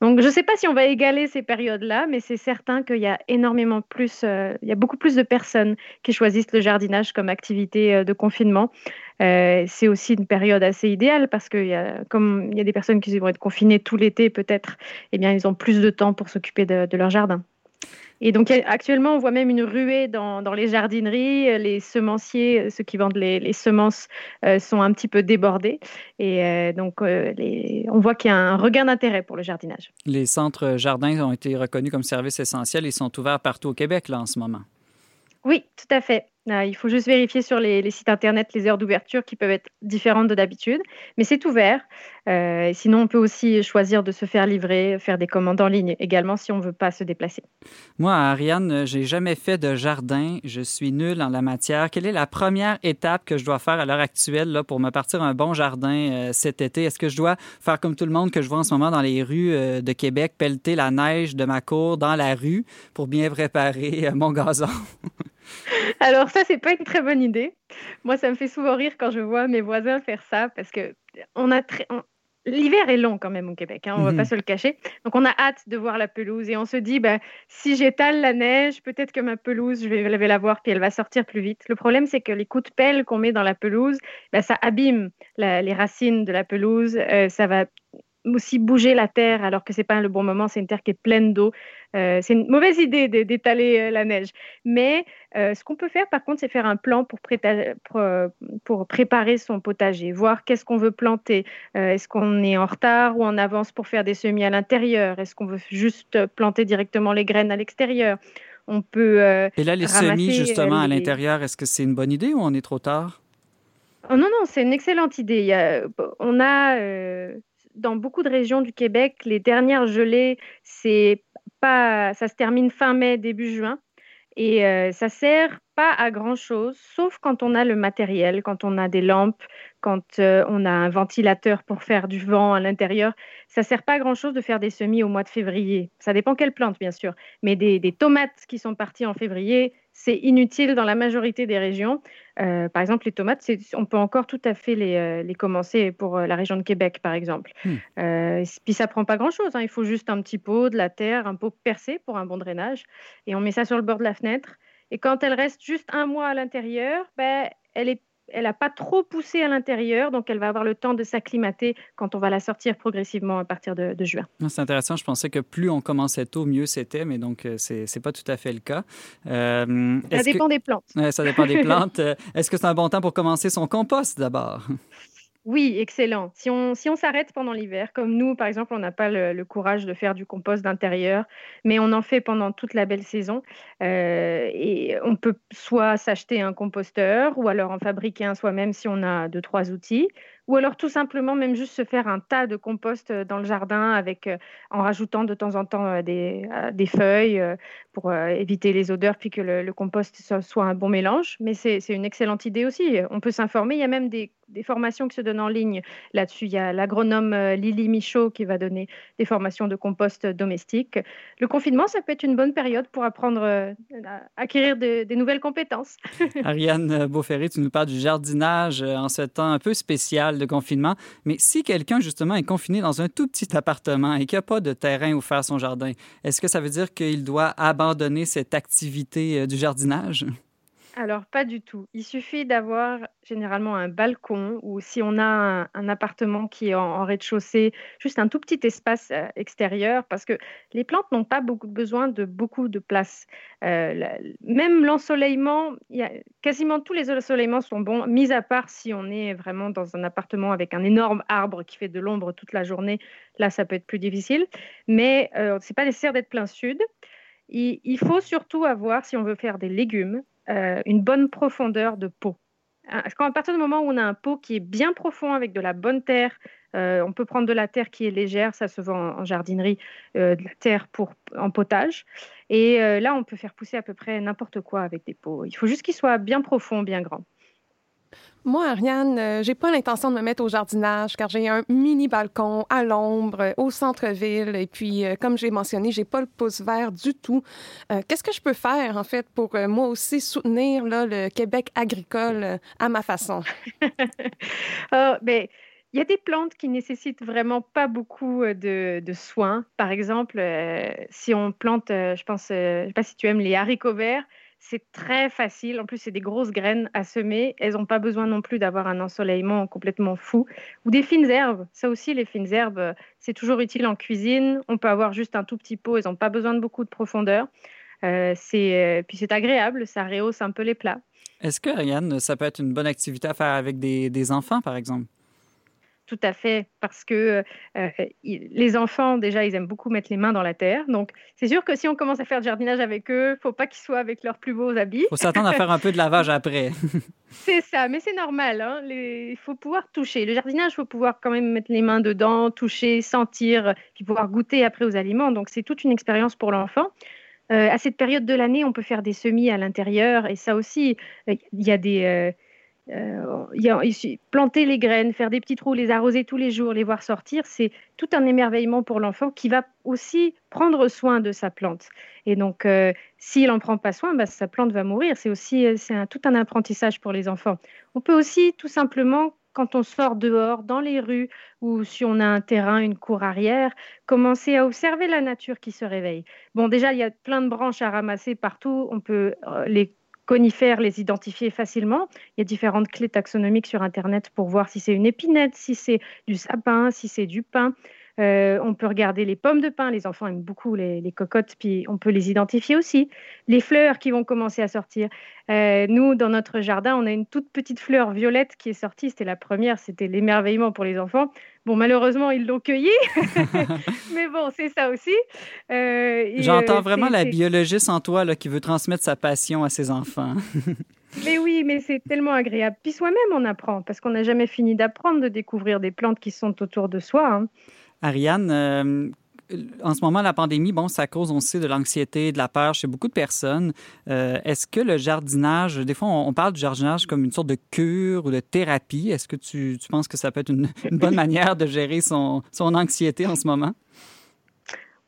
Donc je ne sais pas si on va égaler ces périodes-là, mais c'est certain qu'il y a énormément plus, euh, il y a beaucoup plus de personnes qui choisissent le jardinage comme activité de confinement. Euh, c'est aussi une période assez idéale parce que comme il y a des personnes qui vont être confinées tout l'été peut-être, eh bien ils ont plus de temps pour s'occuper de, leur jardin. Et donc actuellement, on voit même une ruée dans, les jardineries. Les semenciers, ceux qui vendent les, semences, euh, sont un petit peu débordés. Et euh, donc, on voit qu'il y a un regain d'intérêt pour le jardinage. Les centres jardins ont été reconnus comme services essentiels. Ils sont ouverts partout au Québec là en ce moment. Oui, tout à fait. Ah, il faut juste vérifier sur les, sites internet les heures d'ouverture qui peuvent être différentes de d'habitude, mais c'est ouvert. Euh, sinon, on peut aussi choisir de se faire livrer, faire des commandes en ligne également si on ne veut pas se déplacer. Moi, Ariane, j'ai jamais fait de jardin. Je suis nulle en la matière. Quelle est la première étape que je dois faire à l'heure actuelle là, pour me partir un bon jardin euh, cet été? Est-ce que je dois faire comme tout le monde que je vois en ce moment dans les rues euh, de Québec, pelleter la neige de ma cour dans la rue pour bien [laughs] préparer mon gazon? [laughs] Alors ça, c'est pas une très bonne idée. Moi, ça me fait souvent rire quand je vois mes voisins faire ça parce que on a L'hiver est long quand même au Québec, hein, on ne va pas mhm. se le cacher. Donc on a hâte de voir la pelouse et on se dit, bah, si j'étale la neige, peut-être que ma pelouse, je vais, la voir puis elle va sortir plus vite. Le problème, c'est que les coups de pelle qu'on met dans la pelouse, bah, ça abîme les racines de la pelouse, euh, ça va aussi bouger la terre alors que c'est pas le bon moment, c'est une terre qui est pleine d'eau. Euh, c'est une mauvaise idée d'étaler euh, la neige. Mais euh, ce qu'on peut faire par contre, c'est faire un plan pour, pour, préparer son potager, voir qu'est-ce qu'on veut planter. Est-ce qu'on est en retard ou en avance pour faire des semis à l'intérieur? Est-ce qu'on veut juste planter directement les graines à l'extérieur? On peut. Et là, les semis justement à l'intérieur, est-ce que c'est une bonne idée ou on est trop tard? Oh, non, non, c'est une excellente idée. on a dans beaucoup de régions du Québec, les dernières gelées, ça se termine fin mai, début juin. Et euh, ça sert pas à grand chose, sauf quand on a le matériel, quand on a des lampes, quand euh, on a un ventilateur pour faire du vent à l'intérieur. Ça sert pas à grand chose de faire des semis au mois de février. Ça dépend quelle plante, bien sûr. Mais des, des tomates qui sont parties en février, c'est inutile dans la majorité des régions. Euh, par exemple, les tomates, on peut encore tout à fait les, euh, les commencer pour la région de Québec, par exemple. Hmm. puis ça prend pas grand-chose. Hein. Il faut juste un petit pot, de la terre, un pot percé pour un bon drainage. Et on met ça sur le bord de la fenêtre. Et quand elle reste juste un mois à l'intérieur, ben, elle est elle n'a pas trop poussé à l'intérieur, donc elle va avoir le temps de s'acclimater quand on va la sortir progressivement à partir de, juin. C'est intéressant. Je pensais que plus on commençait tôt, mieux c'était, mais donc euh, c'est n'est pas tout à fait le cas. Euh, ça dépend des plantes. ça dépend des [laughs] plantes. Est-ce que c'est un bon temps pour commencer son compost d'abord? Oui, excellent. Si on s'arrête pendant l'hiver, comme nous, par exemple, on n'a pas le, courage de faire du compost d'intérieur, mais on en fait pendant toute la belle saison. Euh, et on peut soit s'acheter un composteur ou alors en fabriquer un soi-même si on a deux, trois outils, ou alors tout simplement même juste se faire un tas de compost euh, dans le jardin avec, euh, en rajoutant de temps en temps euh, des, feuilles pour éviter les odeurs puis que le, compost soit, un bon mélange. Mais c'est une excellente idée aussi. On peut s'informer. Il y a même des, formations qui se donnent en ligne là-dessus. Il y a l'agronome Lily Michaud qui va donner des formations de compost domestique. Le confinement, ça peut être une bonne période pour apprendre acquérir des nouvelles compétences. [laughs] Ariane Beauferré, tu nous parles du jardinage en ce temps un peu spécial de confinement. Mais si quelqu'un, justement, est confiné dans un tout petit appartement et qu'il n'y a pas de terrain où faire son jardin, est-ce que ça veut dire qu'il doit abandonner cette activité euh, du jardinage? Alors, pas du tout. Il suffit d'avoir généralement un balcon ou si on a un, appartement qui est en, rez-de-chaussée, juste un tout petit espace euh, extérieur parce que les plantes n'ont pas beaucoup besoin de beaucoup de place. Euh, même l'ensoleillement, quasiment tous les ensoleillements sont bons, mis à part si on est vraiment dans un appartement avec un énorme arbre qui fait de l'ombre toute la journée. Là, ça peut être plus difficile. Mais euh, ce n'est pas nécessaire d'être plein sud. il faut surtout avoir, si on veut faire des légumes, euh, une bonne profondeur de pot. Hein, parce qu'à partir du moment où on a un pot qui est bien profond avec de la bonne terre, euh, on peut prendre de la terre qui est légère, ça se vend en, jardinerie, euh, de la terre pour, en potage. Et là, on peut faire pousser à peu près n'importe quoi avec des pots. Il faut juste qu'il soit bien profond, bien grand. Moi, Ariane, euh, j'ai pas l'intention de me mettre au jardinage car j'ai un mini balcon à l'ombre euh, au centre-ville et puis euh, comme j'ai mentionné, j'ai pas le pouce vert du tout. Qu'est-ce que je peux faire en fait pour moi aussi soutenir le Québec agricole à ma façon? Oh, [laughs] ben, il y a des plantes qui nécessitent vraiment pas beaucoup de, de soins. Par exemple, si on plante, je pense, je sais pas si tu aimes les haricots verts, c'est très facile. En plus, c'est des grosses graines à semer. Elles n'ont pas besoin non plus d'avoir un ensoleillement complètement fou. Ou des fines herbes. Ça aussi, les fines herbes, c'est toujours utile en cuisine. On peut avoir juste un tout petit pot. Elles n'ont pas besoin de beaucoup de profondeur. Euh, euh, puis c'est agréable. Ça rehausse un peu les plats. Est-ce que, Ariane, ça peut être une bonne activité à faire avec des enfants, par exemple? Tout à fait, parce que euh, les enfants, déjà, ils aiment beaucoup mettre les mains dans la terre. Donc, c'est sûr que si on commence à faire du jardinage avec eux, faut pas qu'ils soient avec leurs plus beaux habits. faut s'attendre à faire un peu de lavage après. [laughs] c'est ça, mais c'est normal. Hein. Il faut pouvoir toucher. Le jardinage, il faut pouvoir quand même mettre les mains dedans, toucher, sentir, puis pouvoir goûter après aux aliments. Donc, c'est toute une expérience pour l'enfant. Euh, à cette période de l'année, on peut faire des semis à l'intérieur et ça aussi, euh, il y a des euh, planter les graines, faire des petits trous, les arroser tous les jours, les voir sortir, c'est tout un émerveillement pour l'enfant qui va aussi prendre soin de sa plante. Et donc, euh, s'il n'en prend pas soin, bah, sa plante va mourir. C'est aussi euh, c'est tout un apprentissage pour les enfants. On peut aussi tout simplement quand on sort dehors, dans les rues, ou si on a un terrain, une cour arrière, commencer à observer la nature qui se réveille. Bon, déjà, il y a plein de branches à ramasser partout. On peut les conifères les identifier facilement. Il y a différentes clés taxonomiques sur Internet pour voir si c'est une épinette, si c'est du sapin, si c'est du pin. Euh, on peut regarder les pommes de pin. Les enfants aiment beaucoup les, cocottes, puis on peut les identifier aussi. Les fleurs qui vont commencer à sortir. Euh, nous, dans notre jardin, on a une toute petite fleur violette qui est sortie. C'était la première. C'était l'émerveillement pour les enfants. Bon, malheureusement, ils l'ont cueillie. [laughs] mais bon, c'est ça aussi. Euh, J'entends vraiment la biologiste en toi là, qui veut transmettre sa passion à ses enfants. [laughs] mais oui, mais c'est tellement agréable. Puis soi-même, on apprend, parce qu'on n'a jamais fini d'apprendre, de découvrir des plantes qui sont autour de soi. Hein. Ariane, euh, en ce moment, la pandémie, bon, ça cause, on sait, de l'anxiété, de la peur chez beaucoup de personnes. Euh, est-ce que le jardinage, des fois, on, parle du jardinage comme une sorte de cure ou de thérapie. Est-ce que tu, penses que ça peut être une, une bonne [laughs] manière de gérer son, son anxiété en ce moment?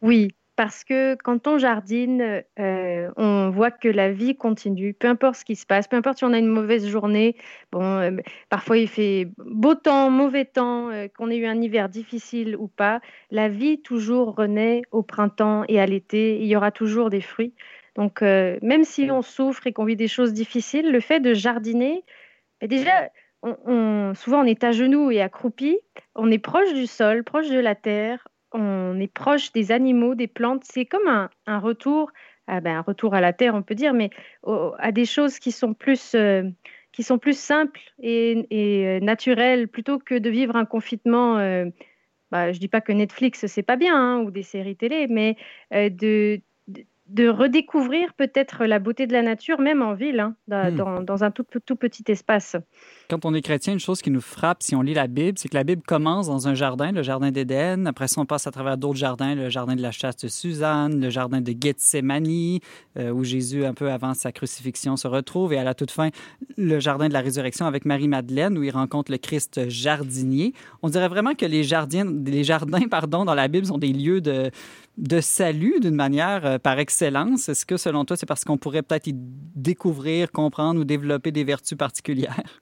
Oui, parce que quand on jardine, euh, on voit que la vie continue, peu importe ce qui se passe, peu importe si on a une mauvaise journée. Bon, euh, parfois il fait beau temps, mauvais temps, euh, qu'on ait eu un hiver difficile ou pas, la vie toujours renaît au printemps et à l'été. Il y aura toujours des fruits. Donc, même si on souffre et qu'on vit des choses difficiles, le fait de jardiner, ben déjà, souvent on est à genoux et accroupi, on est proche du sol, proche de la terre, on est proche des animaux, des plantes. C'est comme un, retour, ah ben, un retour à la terre, on peut dire, mais à des choses qui sont plus, euh, simples et, euh, naturelles, plutôt que de vivre un confinement. Euh, bah, je dis pas que Netflix c'est pas bien hein, ou des séries télé, mais de, de redécouvrir peut-être la beauté de la nature, même en ville, hein, Hmm. dans, dans un tout, tout petit espace. Quand on est chrétien, une chose qui nous frappe si on lit la Bible, c'est que la Bible commence dans un jardin, le jardin d'Éden. Après ça, on passe à travers d'autres jardins, le jardin de la chasse de Suzanne, le jardin de Gethsemane, euh, où Jésus, un peu avant sa crucifixion, se retrouve. Et à la toute fin, le jardin de la résurrection avec Marie-Madeleine, où il rencontre le Christ jardinier. On dirait vraiment que les jardins, les jardins [laughs] pardon, dans la Bible sont des lieux de, de salut d'une manière euh, par excellence. Est-ce que, selon toi, c'est parce qu'on pourrait peut-être y découvrir, comprendre ou développer des vertus particulières?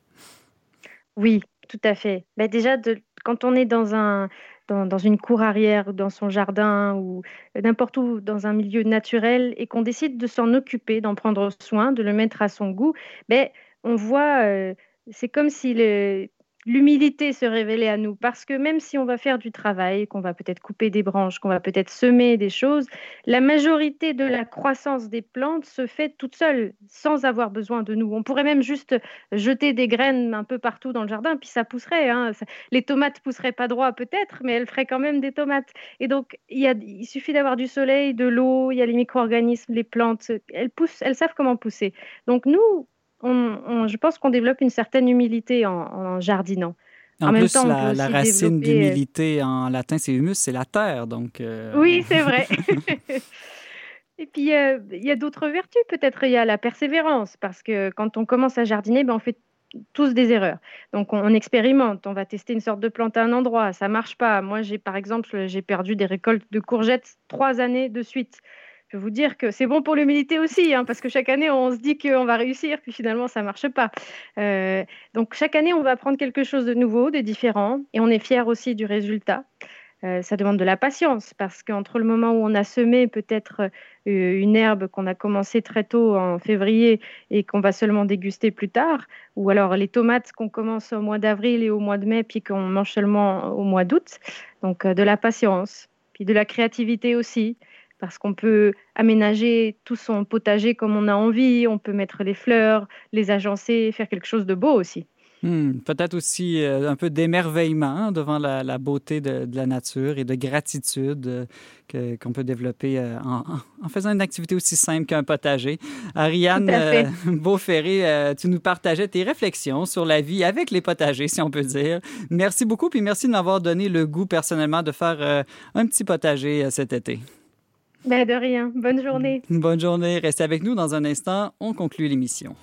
Oui, tout à fait. Ben déjà, quand on est dans, un, dans, une cour arrière, dans son jardin ou n'importe où dans un milieu naturel et qu'on décide de s'en occuper, d'en prendre soin, de le mettre à son goût, ben, on voit, euh, c'est comme si le, l'humilité se révélait à nous. Parce que même si on va faire du travail, qu'on va peut-être couper des branches, qu'on va peut-être semer des choses, la majorité de la croissance des plantes se fait toute seule, sans avoir besoin de nous. On pourrait même juste jeter des graines un peu partout dans le jardin, puis ça pousserait. Hein. Les tomates pousseraient pas droit peut-être, mais elles feraient quand même des tomates. Et donc, il, il suffit d'avoir du soleil, de l'eau, il y a les micro-organismes, les plantes, elles poussent, elles savent comment pousser. Donc nous, on, on, je pense qu'on développe une certaine humilité en, en jardinant. En, en plus, temps, la, la racine développer... d'humilité en latin, c'est humus, c'est la terre. Donc, euh, oui, c'est vrai. [laughs] [laughs] Et puis, euh, il y a d'autres vertus, peut-être. Il y a la persévérance, parce que quand on commence à jardiner, ben, on fait tous des erreurs. Donc, on, on, expérimente, on va tester une sorte de plante à un endroit, ça marche pas. Moi, j'ai par exemple, j'ai perdu des récoltes de courgettes trois années de suite je peux vous dire que c'est bon pour l'humilité aussi, hein, parce que chaque année, on se dit qu'on va réussir, puis finalement, ça ne marche pas. Euh, donc, chaque année, on va apprendre quelque chose de nouveau, de différent, et on est fier aussi du résultat. Euh, ça demande de la patience, parce qu'entre le moment où on a semé peut-être euh, une herbe qu'on a commencé très tôt en février et qu'on va seulement déguster plus tard, ou alors les tomates qu'on commence au mois d'avril et au mois de mai, puis qu'on mange seulement au mois d'août. Donc, de la patience, puis de la créativité aussi parce qu'on peut aménager tout son potager comme on a envie, on peut mettre les fleurs, les agencer, faire quelque chose de beau aussi. Hmm, Peut-être aussi euh, un peu d'émerveillement devant la, la beauté de, de, la nature et de gratitude euh, qu'on qu peut développer euh, en, en, faisant une activité aussi simple qu'un potager. Ariane [laughs] Beauferré, tu nous partageais tes réflexions sur la vie avec les potagers, si on peut dire. Merci beaucoup, puis merci de m'avoir donné le goût personnellement de faire un petit potager cet été. Ben de rien. Bonne journée. Bonne journée. Restez avec nous dans un instant. On conclut l'émission.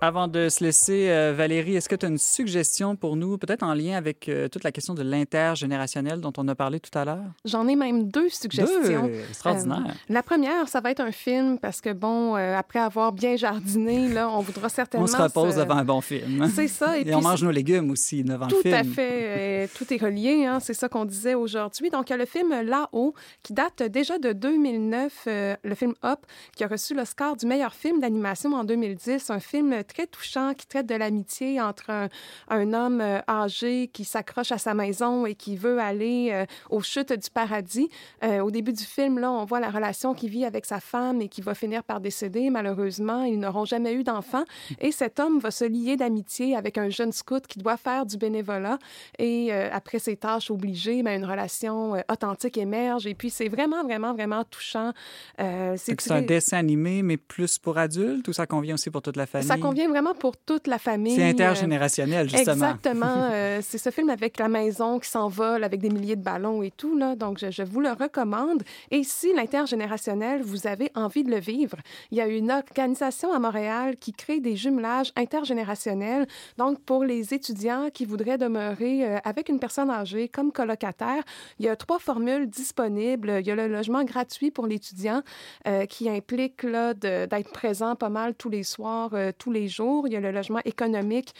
Avant de se laisser, euh, Valérie, est-ce que tu as une suggestion pour nous, peut-être en lien avec euh, toute la question de l'intergénérationnel dont on a parlé tout à l'heure? J'en ai même deux suggestions. Deux, extraordinaire. Euh, la première, ça va être un film parce que, bon, euh, après avoir bien jardiné, là, on voudra certainement... [laughs] On se repose se... devant un bon film. C'est ça. Et, et on mange nos légumes aussi devant tout le film. Tout à fait. [laughs] tout est relié, hein, c'est ça qu'on disait aujourd'hui. Donc, il y a le film Là-haut, qui date déjà de 2009, le film Hop, qui a reçu l'Oscar du meilleur film d'animation en 2010. Un film très touchant qui traite de l'amitié entre un, un homme euh, âgé qui s'accroche à sa maison et qui veut aller euh, aux chutes du paradis. Euh, au début du film, là, on voit la relation qu'il vit avec sa femme et qui va finir par décéder. Malheureusement, ils n'auront jamais eu d'enfant. Et cet homme va se lier d'amitié avec un jeune scout qui doit faire du bénévolat. Et euh, après ses tâches obligées, ben, une relation authentique émerge. Et puis, c'est vraiment, vraiment, vraiment touchant. C'est un dessin animé, mais plus pour adultes ou ça convient aussi pour toute la famille? Ça convient vraiment pour toute la famille. C'est intergénérationnel, justement. Exactement. [laughs] euh, c'est ce film avec la maison qui s'envole avec des milliers de ballons et tout. Là. Donc, je, je vous le recommande. Et si l'intergénérationnel, vous avez envie de le vivre, il y a une organisation à Montréal qui crée des jumelages intergénérationnels. Donc, pour les étudiants qui voudraient demeurer euh, avec une personne âgée comme colocataire, il y a trois formules disponibles. Il y a le logement gratuit pour l'étudiant euh, qui implique d'être présent pas mal tous les soirs, euh, tous les les jours. Il y a le logement économique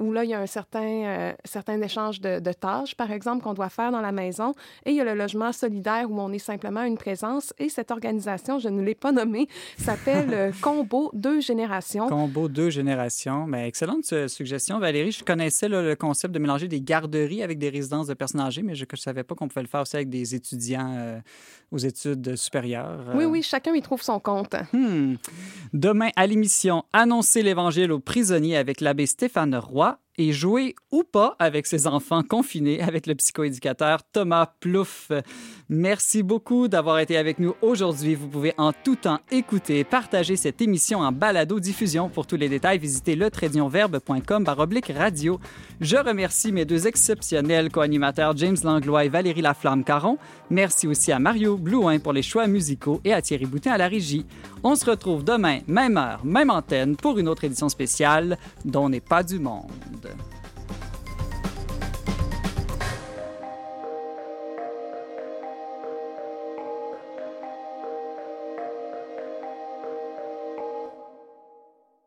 où là, il y a un certain, certain échange de, de, tâches, par exemple, qu'on doit faire dans la maison. Et il y a le logement solidaire où on est simplement une présence. Et cette organisation, je ne l'ai pas nommée, s'appelle [laughs] Combo Deux Générations. Combo Deux Générations. Mais ben, excellente suggestion, Valérie. Je connaissais le concept de mélanger des garderies avec des résidences de personnes âgées, mais je ne savais pas qu'on pouvait le faire aussi avec des étudiants euh, aux études supérieures. Oui, oui, chacun y trouve son compte. Hmm. Demain, à l'émission Annoncer l'Évangile aux prisonniers avec l'abbé Stéphane Roy et jouer ou pas avec ses enfants confinés avec le psychoéducateur Thomas Plouffe. Merci beaucoup d'avoir été avec nous aujourd'hui. Vous pouvez en tout temps écouter et partager cette émission en balado-diffusion. Pour tous les détails, visitez le baroblique radio. Je remercie mes deux exceptionnels co-animateurs James Langlois et Valérie Laflamme-Caron. Merci aussi à Mario Blouin pour les choix musicaux et à Thierry Boutin à la régie. On se retrouve demain, même heure, même antenne, pour une autre édition spéciale dont n'est pas du monde. Gäste.